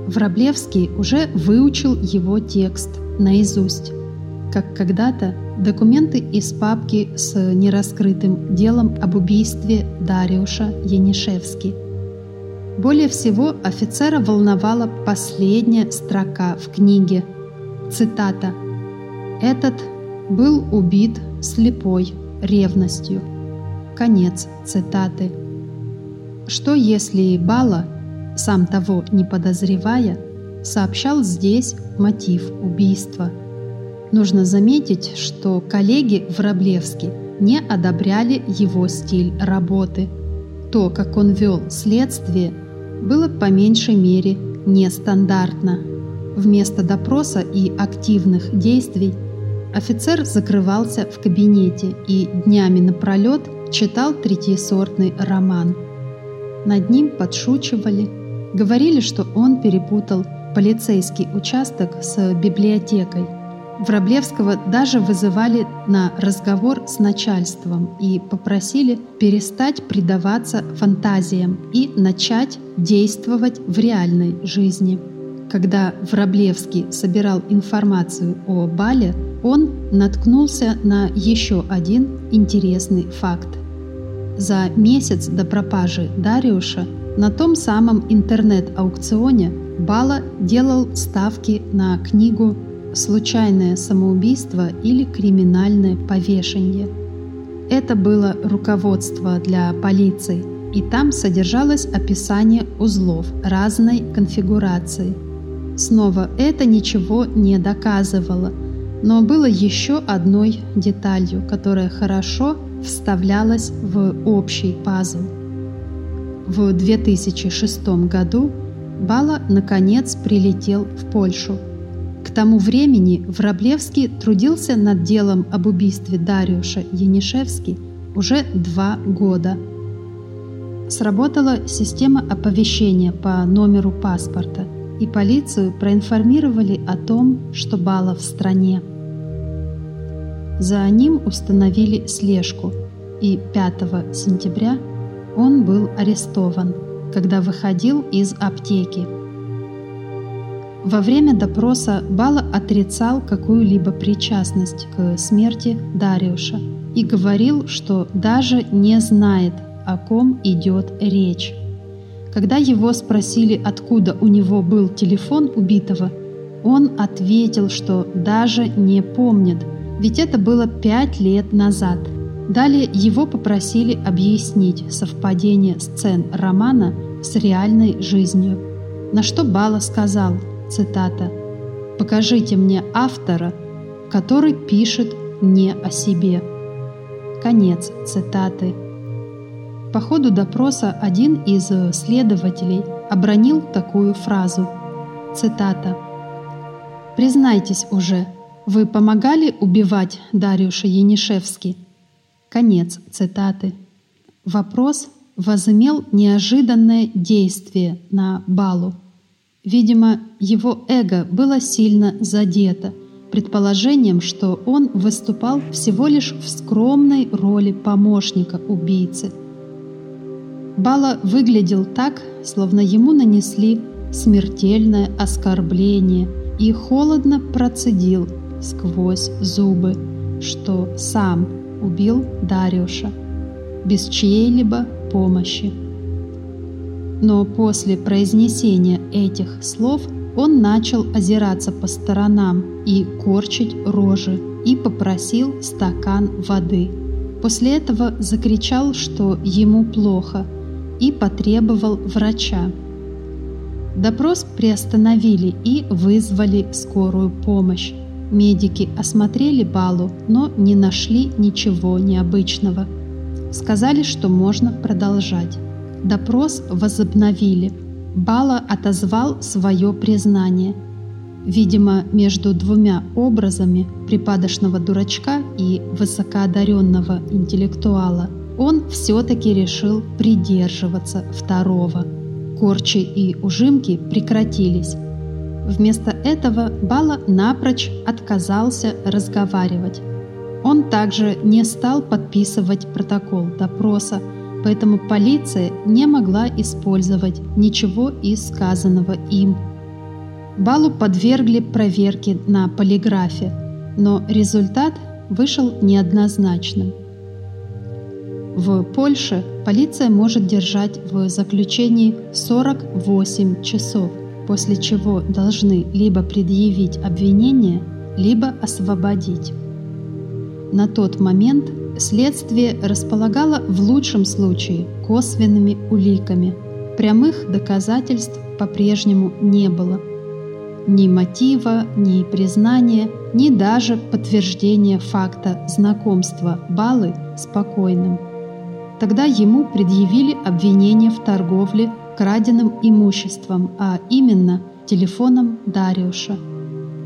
Вороблевский уже выучил его текст наизусть как когда-то документы из папки с нераскрытым делом об убийстве Дариуша Янишевски. Более всего офицера волновала последняя строка в книге. Цитата. «Этот был убит слепой ревностью». Конец цитаты. Что если Бала, сам того не подозревая, сообщал здесь мотив убийства – Нужно заметить, что коллеги Вороблевски не одобряли его стиль работы. То, как он вел следствие, было по меньшей мере нестандартно. Вместо допроса и активных действий офицер закрывался в кабинете и днями напролет читал третьесортный роман. Над ним подшучивали, говорили, что он перепутал полицейский участок с библиотекой – Враблевского даже вызывали на разговор с начальством и попросили перестать предаваться фантазиям и начать действовать в реальной жизни. Когда Враблевский собирал информацию о Бале, он наткнулся на еще один интересный факт. За месяц до пропажи Дариуша на том самом интернет-аукционе Бала делал ставки на книгу случайное самоубийство или криминальное повешение. Это было руководство для полиции, и там содержалось описание узлов разной конфигурации. Снова это ничего не доказывало, но было еще одной деталью, которая хорошо вставлялась в общий пазл. В 2006 году Бала наконец прилетел в Польшу – к тому времени Враблевский трудился над делом об убийстве Дариуша Янишевски уже два года. Сработала система оповещения по номеру паспорта, и полицию проинформировали о том, что Бала в стране. За ним установили слежку, и 5 сентября он был арестован, когда выходил из аптеки – во время допроса Бала отрицал какую-либо причастность к смерти Дариуша и говорил, что даже не знает, о ком идет речь. Когда его спросили, откуда у него был телефон убитого, он ответил, что даже не помнит, ведь это было пять лет назад. Далее его попросили объяснить совпадение сцен романа с реальной жизнью, на что Бала сказал – цитата, «Покажите мне автора, который пишет не о себе». Конец цитаты. По ходу допроса один из следователей обронил такую фразу. Цитата. «Признайтесь уже, вы помогали убивать Дариуша Янишевски?» Конец цитаты. Вопрос возымел неожиданное действие на Балу. Видимо, его эго было сильно задето предположением, что он выступал всего лишь в скромной роли помощника убийцы. Бала выглядел так, словно ему нанесли смертельное оскорбление и холодно процедил сквозь зубы, что сам убил Дарюша без чьей-либо помощи. Но после произнесения этих слов он начал озираться по сторонам и корчить рожи, и попросил стакан воды. После этого закричал, что ему плохо, и потребовал врача. Допрос приостановили и вызвали скорую помощь. Медики осмотрели Балу, но не нашли ничего необычного. Сказали, что можно продолжать. Допрос возобновили. Бала отозвал свое признание. Видимо, между двумя образами припадочного дурачка и высокоодаренного интеллектуала он все-таки решил придерживаться второго. Корчи и ужимки прекратились. Вместо этого Бала напрочь отказался разговаривать. Он также не стал подписывать протокол допроса, поэтому полиция не могла использовать ничего из сказанного им. Балу подвергли проверке на полиграфе, но результат вышел неоднозначным. В Польше полиция может держать в заключении 48 часов, после чего должны либо предъявить обвинение, либо освободить. На тот момент следствие располагало в лучшем случае косвенными уликами. Прямых доказательств по-прежнему не было. Ни мотива, ни признания, ни даже подтверждения факта знакомства Балы с покойным – Тогда ему предъявили обвинение в торговле краденым имуществом, а именно телефоном Дариуша.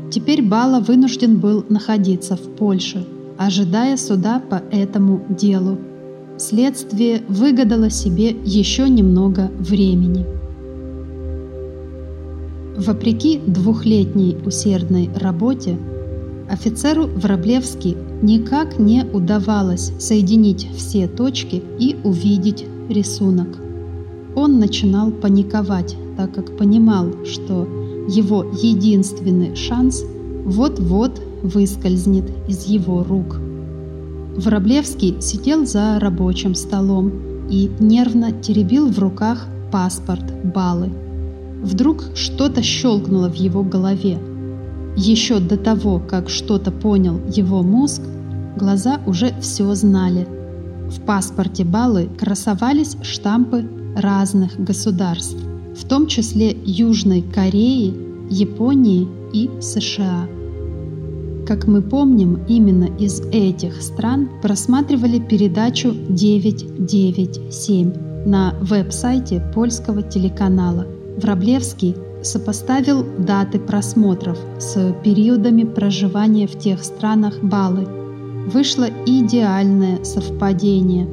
Теперь Бала вынужден был находиться в Польше, ожидая суда по этому делу. Следствие выгадало себе еще немного времени. Вопреки двухлетней усердной работе, офицеру Враблевский никак не удавалось соединить все точки и увидеть рисунок. Он начинал паниковать, так как понимал, что его единственный шанс вот-вот выскользнет из его рук. Враблевский сидел за рабочим столом и нервно теребил в руках паспорт Балы. Вдруг что-то щелкнуло в его голове. Еще до того, как что-то понял его мозг, Глаза уже все знали. В паспорте Балы красовались штампы разных государств, в том числе Южной Кореи, Японии и США. Как мы помним, именно из этих стран просматривали передачу 997 на веб-сайте польского телеканала. Враблевский сопоставил даты просмотров с периодами проживания в тех странах Балы – вышло идеальное совпадение.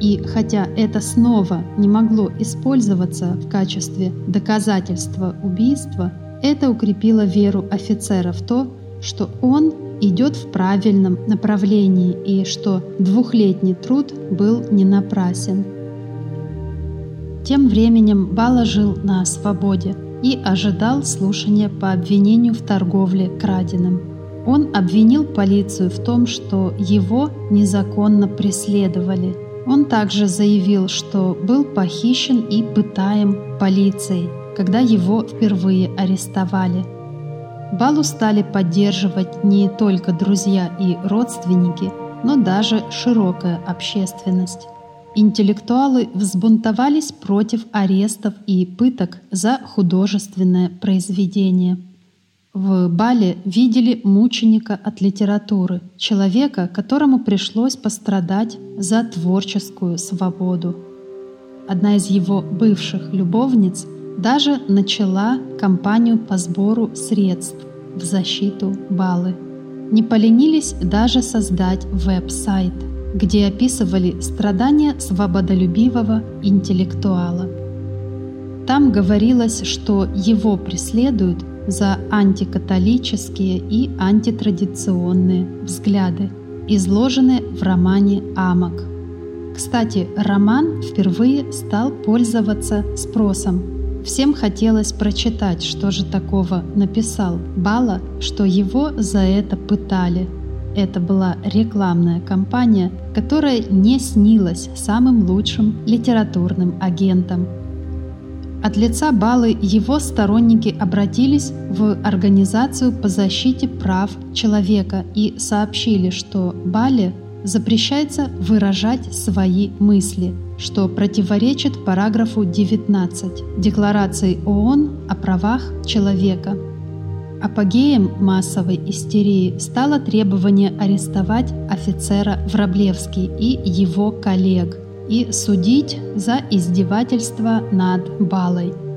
И хотя это снова не могло использоваться в качестве доказательства убийства, это укрепило веру офицера в то, что он идет в правильном направлении и что двухлетний труд был не напрасен. Тем временем Бала жил на свободе и ожидал слушания по обвинению в торговле краденым. Он обвинил полицию в том, что его незаконно преследовали. Он также заявил, что был похищен и пытаем полицией, когда его впервые арестовали. Балу стали поддерживать не только друзья и родственники, но даже широкая общественность. Интеллектуалы взбунтовались против арестов и пыток за художественное произведение – в Бале видели мученика от литературы, человека, которому пришлось пострадать за творческую свободу. Одна из его бывших любовниц даже начала кампанию по сбору средств в защиту Балы. Не поленились даже создать веб-сайт, где описывали страдания свободолюбивого интеллектуала. Там говорилось, что его преследуют за антикатолические и антитрадиционные взгляды, изложенные в романе «Амок». Кстати, роман впервые стал пользоваться спросом. Всем хотелось прочитать, что же такого написал Бала, что его за это пытали. Это была рекламная кампания, которая не снилась самым лучшим литературным агентам. От лица Балы его сторонники обратились в Организацию по защите прав человека и сообщили, что Бале запрещается выражать свои мысли, что противоречит параграфу 19 Декларации ООН о правах человека. Апогеем массовой истерии стало требование арестовать офицера Враблевский и его коллег и судить за издевательство над Балой.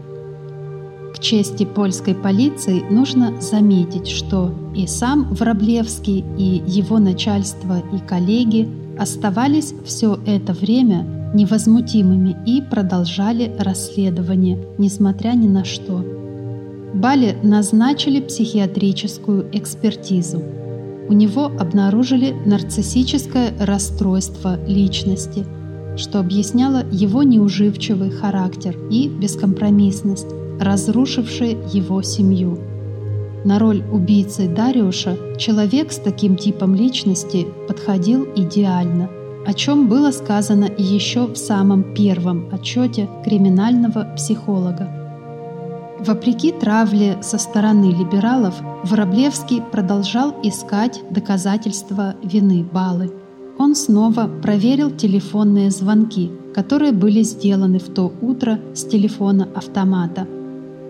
Чести польской полиции нужно заметить, что и сам Враблевский, и его начальство и коллеги оставались все это время невозмутимыми и продолжали расследование, несмотря ни на что. Бали назначили психиатрическую экспертизу. У него обнаружили нарциссическое расстройство личности, что объясняло его неуживчивый характер и бескомпромиссность, разрушившие его семью. На роль убийцы Дариуша человек с таким типом личности подходил идеально, о чем было сказано еще в самом первом отчете криминального психолога. Вопреки травле со стороны либералов, Вороблевский продолжал искать доказательства вины Балы. Он снова проверил телефонные звонки, которые были сделаны в то утро с телефона автомата.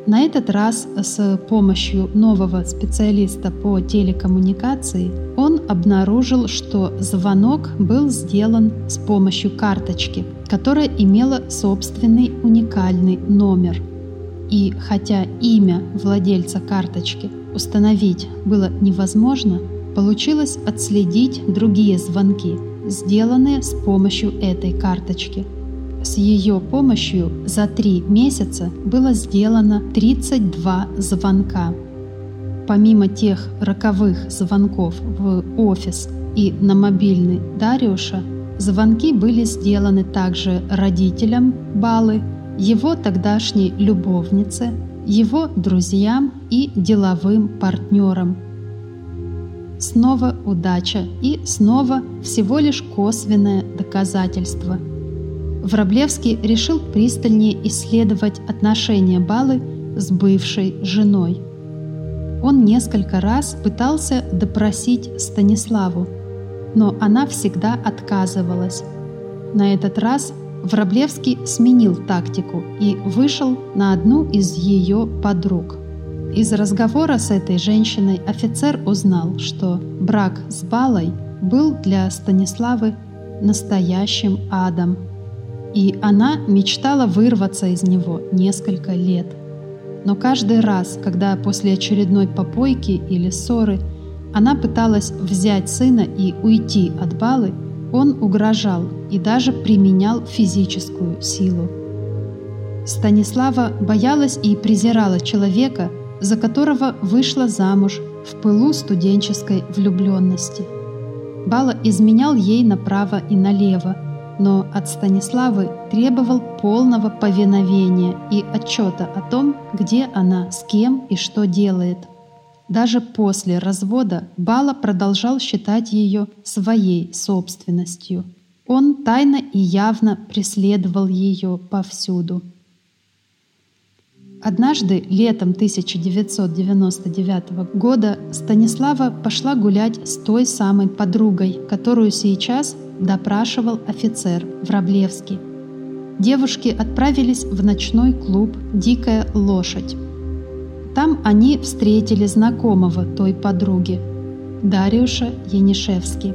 На этот раз с помощью нового специалиста по телекоммуникации он обнаружил, что звонок был сделан с помощью карточки, которая имела собственный уникальный номер – и хотя имя владельца карточки установить было невозможно, получилось отследить другие звонки, сделанные с помощью этой карточки. С ее помощью за три месяца было сделано 32 звонка. Помимо тех роковых звонков в офис и на мобильный Дариуша, звонки были сделаны также родителям Балы, его тогдашней любовнице, его друзьям и деловым партнерам. Снова удача и снова всего лишь косвенное доказательство. Враблевский решил пристальнее исследовать отношения Балы с бывшей женой. Он несколько раз пытался допросить Станиславу, но она всегда отказывалась. На этот раз Враблевский сменил тактику и вышел на одну из ее подруг. Из разговора с этой женщиной офицер узнал, что брак с Балой был для Станиславы настоящим адом, и она мечтала вырваться из него несколько лет. Но каждый раз, когда после очередной попойки или ссоры она пыталась взять сына и уйти от Балы, он угрожал и даже применял физическую силу. Станислава боялась и презирала человека, за которого вышла замуж в пылу студенческой влюбленности. Бала изменял ей направо и налево, но от Станиславы требовал полного повиновения и отчета о том, где она, с кем и что делает. Даже после развода Бала продолжал считать ее своей собственностью. Он тайно и явно преследовал ее повсюду. Однажды, летом 1999 года, Станислава пошла гулять с той самой подругой, которую сейчас допрашивал офицер Враблевский. Девушки отправились в ночной клуб «Дикая лошадь». Там они встретили знакомого той подруги, Дариуша Янишевски.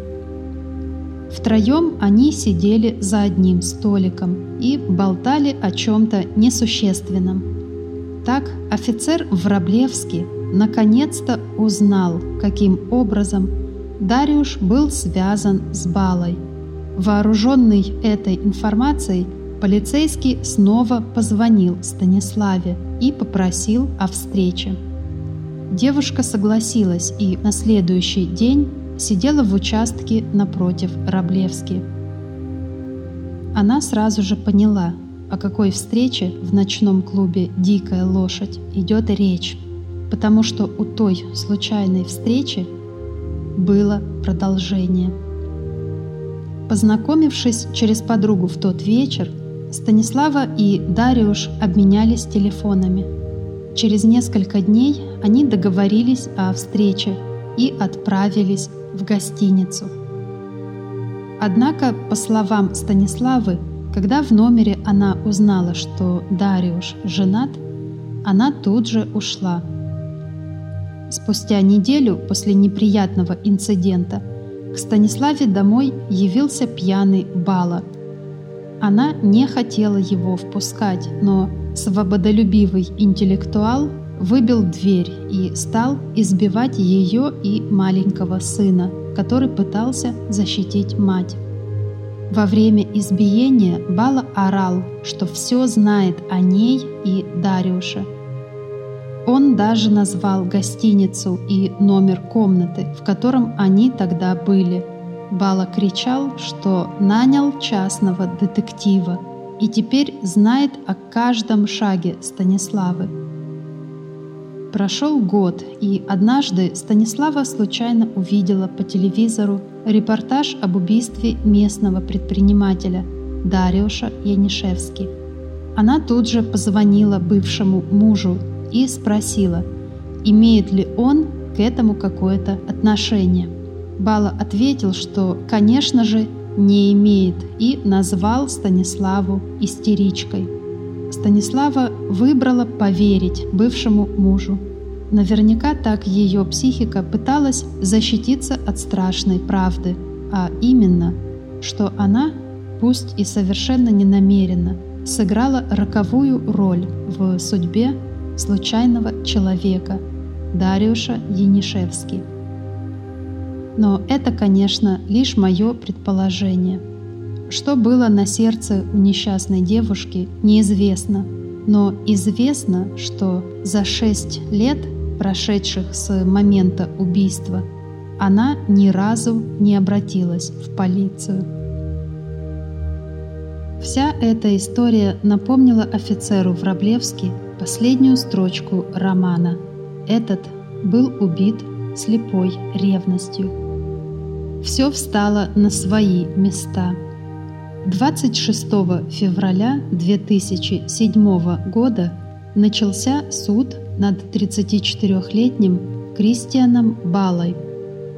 Втроем они сидели за одним столиком и болтали о чем-то несущественном. Так офицер Враблевский наконец-то узнал, каким образом Дариуш был связан с Балой. Вооруженный этой информацией, полицейский снова позвонил Станиславе и попросил о встрече. Девушка согласилась и на следующий день сидела в участке напротив Раблевски. Она сразу же поняла, о какой встрече в ночном клубе «Дикая лошадь» идет речь, потому что у той случайной встречи было продолжение. Познакомившись через подругу в тот вечер, Станислава и Дариуш обменялись телефонами. Через несколько дней они договорились о встрече и отправились в гостиницу. Однако, по словам Станиславы, когда в номере она узнала, что Дариуш женат, она тут же ушла. Спустя неделю после неприятного инцидента к Станиславе домой явился пьяный Бала. Она не хотела его впускать, но свободолюбивый интеллектуал выбил дверь и стал избивать ее и маленького сына, который пытался защитить мать. Во время избиения Бала орал, что все знает о ней и Дариуше. Он даже назвал гостиницу и номер комнаты, в котором они тогда были. Бала кричал, что нанял частного детектива и теперь знает о каждом шаге Станиславы. Прошел год, и однажды Станислава случайно увидела по телевизору репортаж об убийстве местного предпринимателя Дариуша Янишевски. Она тут же позвонила бывшему мужу и спросила, имеет ли он к этому какое-то отношение. Бала ответил, что, конечно же, не имеет и назвал Станиславу истеричкой. Станислава выбрала поверить бывшему мужу. Наверняка так ее психика пыталась защититься от страшной правды, а именно, что она, пусть и совершенно ненамеренно, сыграла роковую роль в судьбе случайного человека Дариуша Енишевски. Но это, конечно, лишь мое предположение – что было на сердце у несчастной девушки, неизвестно, но известно, что за шесть лет, прошедших с момента убийства, она ни разу не обратилась в полицию. Вся эта история напомнила офицеру Враблевски последнюю строчку романа. Этот был убит слепой ревностью. Все встало на свои места – 26 февраля 2007 года начался суд над 34-летним Кристианом Балой.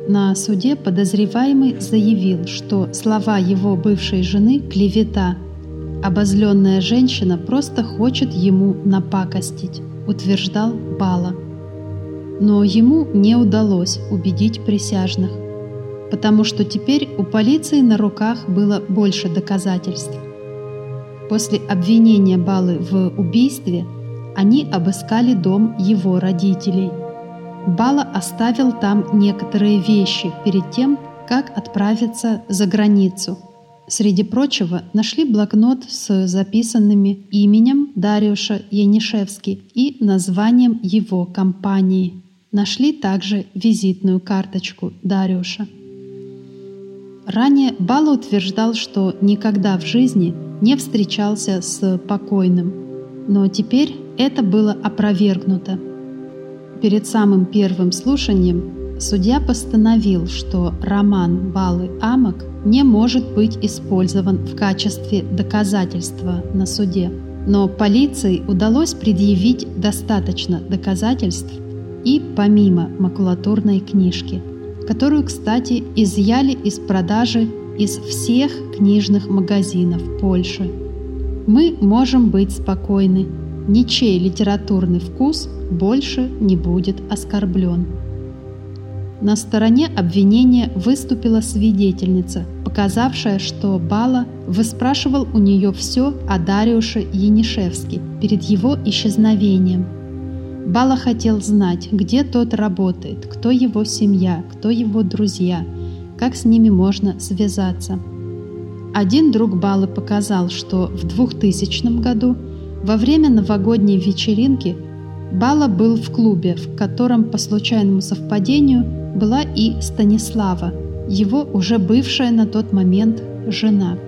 На суде подозреваемый заявил, что слова его бывшей жены – клевета. Обозленная женщина просто хочет ему напакостить, утверждал Бала. Но ему не удалось убедить присяжных – потому что теперь у полиции на руках было больше доказательств. После обвинения Балы в убийстве они обыскали дом его родителей. Бала оставил там некоторые вещи перед тем, как отправиться за границу. Среди прочего нашли блокнот с записанными именем Дариуша Янишевски и названием его компании. Нашли также визитную карточку Дариуша. Ранее Бала утверждал, что никогда в жизни не встречался с покойным, но теперь это было опровергнуто. Перед самым первым слушанием судья постановил, что роман Балы Амок не может быть использован в качестве доказательства на суде. Но полиции удалось предъявить достаточно доказательств и помимо макулатурной книжки – которую, кстати, изъяли из продажи из всех книжных магазинов Польши. Мы можем быть спокойны, ничей литературный вкус больше не будет оскорблен. На стороне обвинения выступила свидетельница, показавшая, что Бала выспрашивал у нее все о Дариуше Янишевске перед его исчезновением – Бала хотел знать, где тот работает, кто его семья, кто его друзья, как с ними можно связаться. Один друг Балы показал, что в 2000 году во время новогодней вечеринки Бала был в клубе, в котором по случайному совпадению была и Станислава, его уже бывшая на тот момент жена.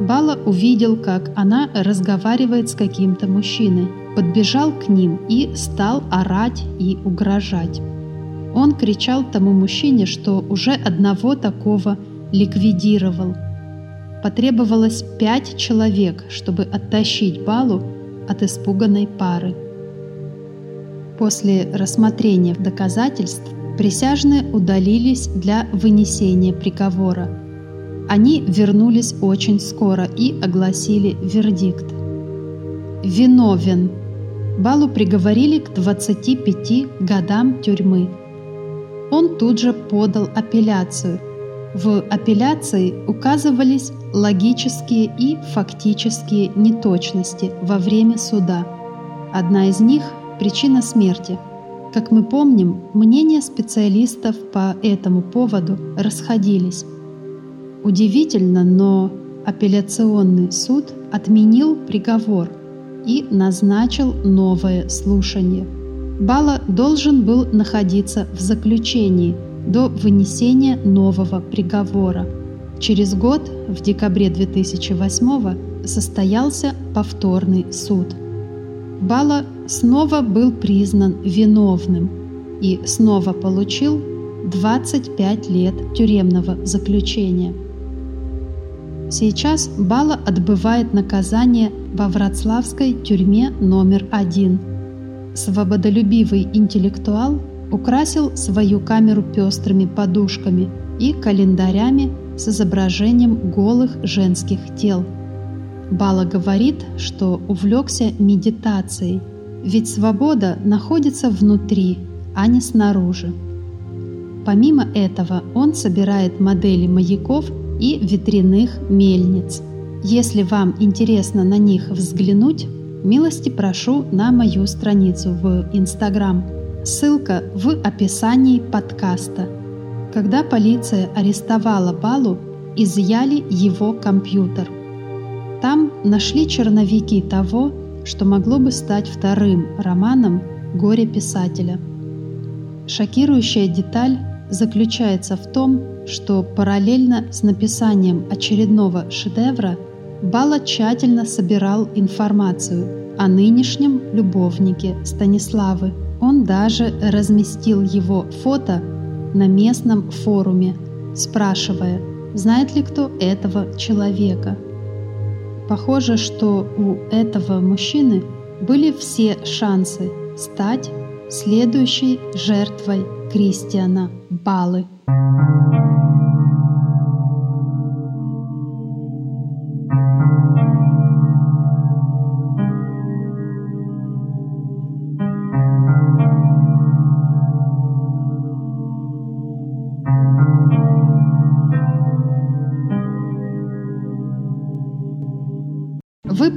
Бала увидел, как она разговаривает с каким-то мужчиной – подбежал к ним и стал орать и угрожать. Он кричал тому мужчине, что уже одного такого ликвидировал. потребовалось пять человек, чтобы оттащить Балу от испуганной пары. После рассмотрения доказательств присяжные удалились для вынесения приговора. Они вернулись очень скоро и огласили вердикт. Виновен. Балу приговорили к 25 годам тюрьмы. Он тут же подал апелляцию. В апелляции указывались логические и фактические неточности во время суда. Одна из них – причина смерти. Как мы помним, мнения специалистов по этому поводу расходились. Удивительно, но апелляционный суд отменил приговор и назначил новое слушание. Бала должен был находиться в заключении до вынесения нового приговора – Через год, в декабре 2008 состоялся повторный суд. Бала снова был признан виновным и снова получил 25 лет тюремного заключения. Сейчас Бала отбывает наказание во Вроцлавской тюрьме номер один. Свободолюбивый интеллектуал украсил свою камеру пестрыми подушками и календарями с изображением голых женских тел. Бала говорит, что увлекся медитацией, ведь свобода находится внутри, а не снаружи. Помимо этого он собирает модели маяков и ветряных мельниц. Если вам интересно на них взглянуть, милости прошу на мою страницу в Инстаграм. Ссылка в описании подкаста – когда полиция арестовала Балу, изъяли его компьютер. Там нашли черновики того, что могло бы стать вторым романом горе-писателя. Шокирующая деталь заключается в том, что параллельно с написанием очередного шедевра Бала тщательно собирал информацию о нынешнем любовнике Станиславы. Он даже разместил его фото на местном форуме, спрашивая, знает ли кто этого человека. Похоже, что у этого мужчины были все шансы стать следующей жертвой Кристиана Балы. Вы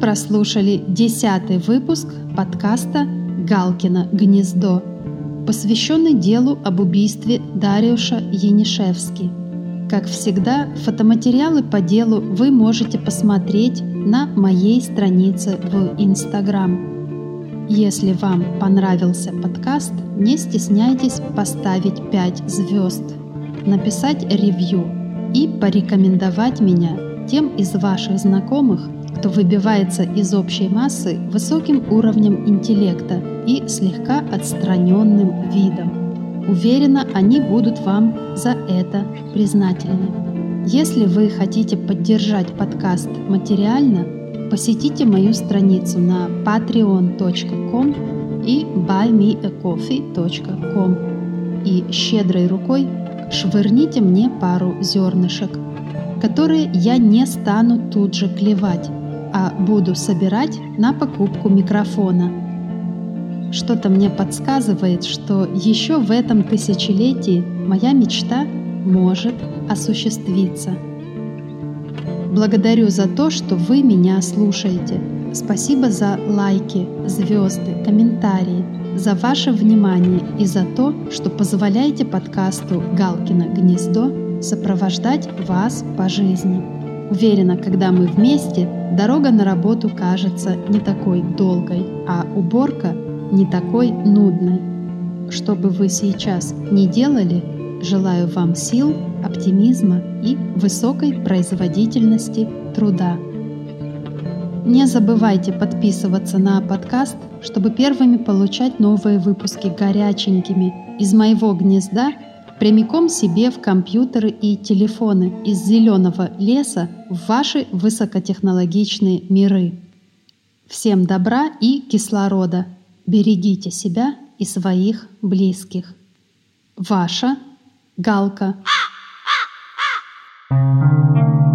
прослушали десятый выпуск подкаста «Галкино гнездо», посвященный делу об убийстве Дариуша Янишевски. Как всегда, фотоматериалы по делу вы можете посмотреть на моей странице в Инстаграм. Если вам понравился подкаст, не стесняйтесь поставить 5 звезд, написать ревью и порекомендовать меня тем из ваших знакомых, кто выбивается из общей массы высоким уровнем интеллекта и слегка отстраненным видом. Уверена, они будут вам за это признательны. Если вы хотите поддержать подкаст материально, посетите мою страницу на patreon.com и buymeacoffee.com и щедрой рукой швырните мне пару зернышек, которые я не стану тут же клевать, а буду собирать на покупку микрофона. Что-то мне подсказывает, что еще в этом тысячелетии моя мечта может осуществиться. Благодарю за то, что вы меня слушаете. Спасибо за лайки, звезды, комментарии, за ваше внимание и за то, что позволяете подкасту «Галкино гнездо» сопровождать вас по жизни. Уверена, когда мы вместе, дорога на работу кажется не такой долгой, а уборка не такой нудной. Что бы вы сейчас ни делали, желаю вам сил, оптимизма и высокой производительности труда. Не забывайте подписываться на подкаст, чтобы первыми получать новые выпуски горяченькими из моего гнезда прямиком себе в компьютеры и телефоны из зеленого леса в ваши высокотехнологичные миры. Всем добра и кислорода. Берегите себя и своих близких. Ваша Галка. Thank you.